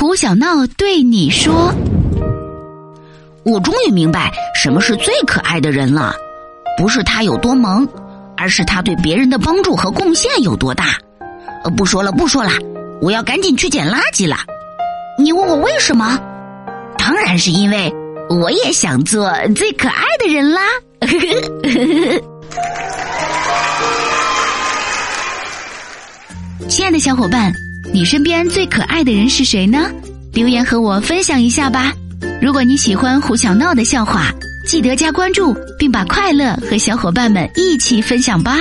胡小闹对你说：“我终于明白什么是最可爱的人了，不是他有多萌，而是他对别人的帮助和贡献有多大。呃，不说了，不说了，我要赶紧去捡垃圾了。你问我为什么？当然是因为我也想做最可爱的人啦。”亲爱的小伙伴，你身边最可爱的人是谁呢？留言和我分享一下吧。如果你喜欢胡小闹的笑话，记得加关注，并把快乐和小伙伴们一起分享吧。